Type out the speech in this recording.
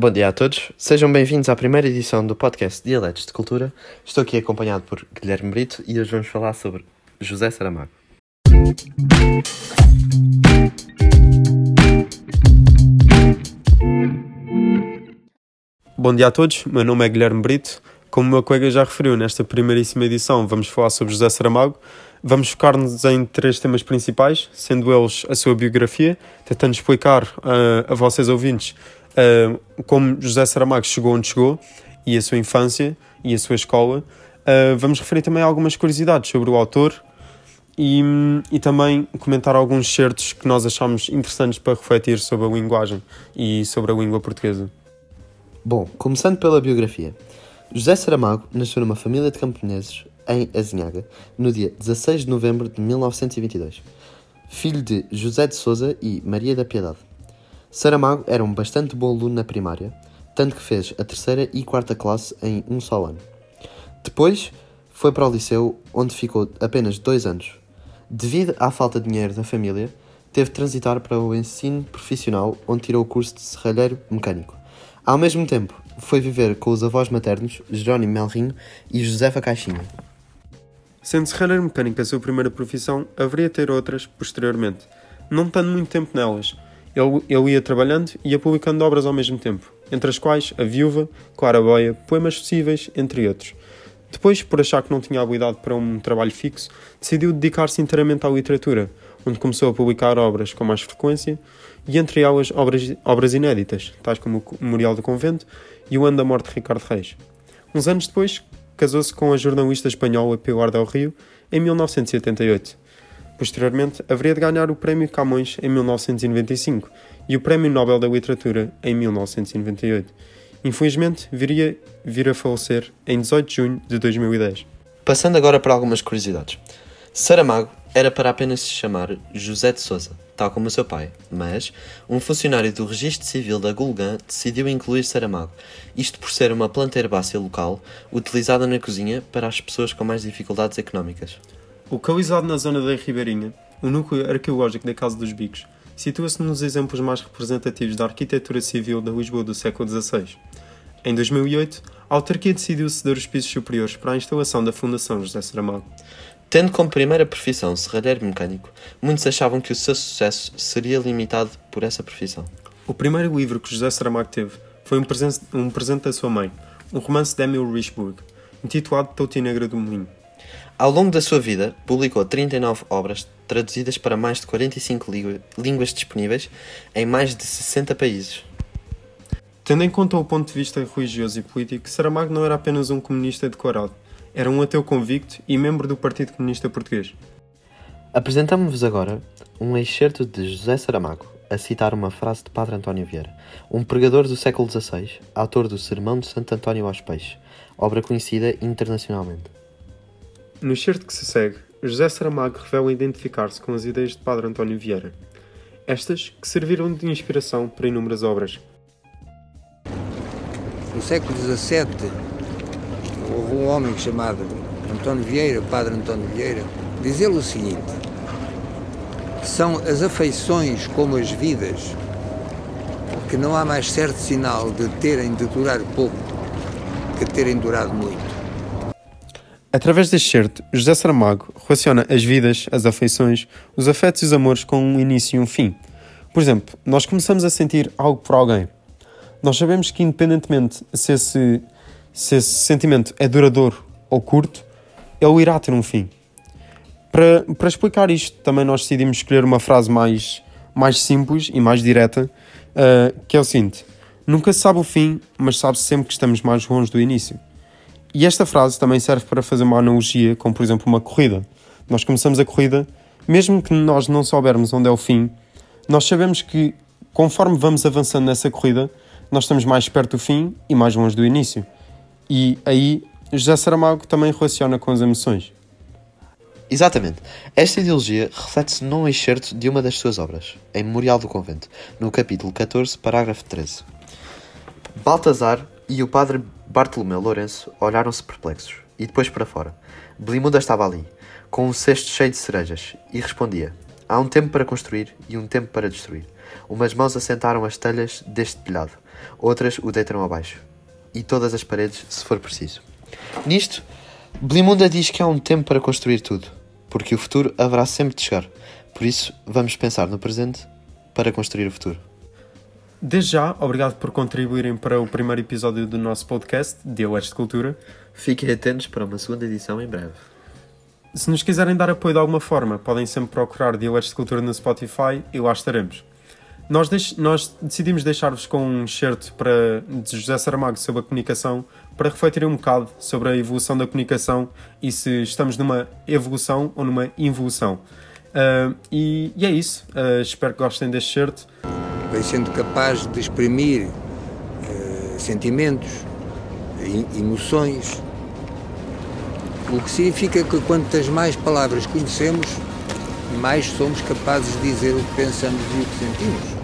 Bom dia a todos, sejam bem-vindos à primeira edição do podcast Dialetos de Cultura. Estou aqui acompanhado por Guilherme Brito e hoje vamos falar sobre José Saramago. Bom dia a todos, meu nome é Guilherme Brito. Como o meu colega já referiu, nesta primeiríssima edição vamos falar sobre José Saramago. Vamos focar-nos em três temas principais, sendo eles a sua biografia, tentando explicar uh, a vocês ouvintes uh, como José Saramago chegou onde chegou e a sua infância e a sua escola. Uh, vamos referir também algumas curiosidades sobre o autor e, e também comentar alguns certos que nós achamos interessantes para refletir sobre a linguagem e sobre a língua portuguesa. Bom, começando pela biografia. José Saramago nasceu numa família de camponeses em Azinhaga no dia 16 de novembro de 1922, filho de José de Souza e Maria da Piedade. Saramago era um bastante bom aluno na primária, tanto que fez a terceira e quarta classe em um só ano. Depois foi para o liceu, onde ficou apenas dois anos. Devido à falta de dinheiro da família, teve de transitar para o ensino profissional, onde tirou o curso de serralheiro mecânico. Ao mesmo tempo, foi viver com os avós maternos Jerónimo Melrinho e Josefa Caixinha. Sendo serralheiro mecânico a sua primeira profissão, haveria de ter outras posteriormente, não estando muito tempo nelas. Ele, ele ia trabalhando e ia publicando obras ao mesmo tempo, entre as quais A Viúva, Clara Boia, Poemas Possíveis, entre outros. Depois, por achar que não tinha habilidade para um trabalho fixo, decidiu dedicar-se inteiramente à literatura, onde começou a publicar obras com mais frequência, e entre elas obras, obras inéditas, tais como o Memorial do Convento e o Ano da Morte de Ricardo Reis. Uns anos depois, casou-se com a jornalista espanhola Pilar del Rio em 1988. Posteriormente, haveria de ganhar o Prémio Camões em 1995 e o Prémio Nobel da Literatura em 1998. Infelizmente, viria vir a falecer em 18 de junho de 2010. Passando agora para algumas curiosidades. Saramago era para apenas se chamar José de Souza, tal como o seu pai, mas um funcionário do Registro Civil da Gulgã decidiu incluir Saramago, isto por ser uma planta herbácea local utilizada na cozinha para as pessoas com mais dificuldades económicas. Localizado na zona da Ribeirinha, o núcleo arqueológico da Casa dos Bicos situa-se nos exemplos mais representativos da arquitetura civil da Lisboa do século XVI. Em 2008, a autarquia decidiu ceder os pisos superiores para a instalação da Fundação José Saramago. Tendo como primeira profissão serralheiro mecânico, muitos achavam que o seu sucesso seria limitado por essa profissão. O primeiro livro que José Saramago teve foi um presente, um presente da sua mãe, um romance de Emil Richburg, intitulado Touti Negra do Moinho. Ao longo da sua vida, publicou 39 obras traduzidas para mais de 45 línguas disponíveis em mais de 60 países. Tendo em conta o ponto de vista religioso e político, Saramago não era apenas um comunista declarado, era um ateu convicto e membro do Partido Comunista Português. Apresentamos-vos agora um excerto de José Saramago, a citar uma frase de Padre António Vieira, um pregador do século XVI, autor do Sermão de Santo António aos Peixes, obra conhecida internacionalmente. No excerto que se segue, José Saramago revela identificar-se com as ideias de Padre António Vieira, estas que serviram de inspiração para inúmeras obras. No século XVII, houve um homem chamado António Vieira, Padre António Vieira, diz ele o seguinte: são as afeições como as vidas, que não há mais certo sinal de terem de durar pouco que terem durado muito. Através deste certo, José Saramago relaciona as vidas, as afeições, os afetos e os amores com um início e um fim. Por exemplo, nós começamos a sentir algo por alguém. Nós sabemos que, independentemente se esse se esse sentimento é duradouro ou curto, ele irá ter um fim. Para, para explicar isto, também nós decidimos escolher uma frase mais, mais simples e mais direta, uh, que é o seguinte: Nunca se sabe o fim, mas sabe-se sempre que estamos mais longe do início. E esta frase também serve para fazer uma analogia com, por exemplo, uma corrida. Nós começamos a corrida, mesmo que nós não soubermos onde é o fim, nós sabemos que, conforme vamos avançando nessa corrida, nós estamos mais perto do fim e mais longe do início. E aí José Saramago também relaciona com as emoções. Exatamente. Esta ideologia reflete-se num excerto de uma das suas obras, em Memorial do Convento, no capítulo 14, parágrafo 13. Baltazar e o padre Bartolomeu Lourenço olharam-se perplexos, e depois para fora. Belimuda estava ali, com um cesto cheio de cerejas, e respondia: Há um tempo para construir e um tempo para destruir. Umas mãos assentaram as telhas deste telhado, outras o deitaram abaixo. E todas as paredes, se for preciso. Nisto, Belimunda diz que há um tempo para construir tudo, porque o futuro haverá sempre de chegar. Por isso, vamos pensar no presente para construir o futuro. Desde já, obrigado por contribuírem para o primeiro episódio do nosso podcast, Dialetos de Cultura. Fiquem atentos para uma segunda edição em breve. Se nos quiserem dar apoio de alguma forma, podem sempre procurar Dialetos de Cultura no Spotify e lá estaremos. Nós, deix- nós decidimos deixar-vos com um excerto para, de José Saramago sobre a comunicação para refletirem um bocado sobre a evolução da comunicação e se estamos numa evolução ou numa involução. Ah, e, e é isso. Ah, espero que gostem deste excerto. Vai sendo capaz de exprimir eh, sentimentos, emoções, o que significa que quantas mais palavras conhecemos, mais somos capazes de dizer o que pensamos e o que sentimos.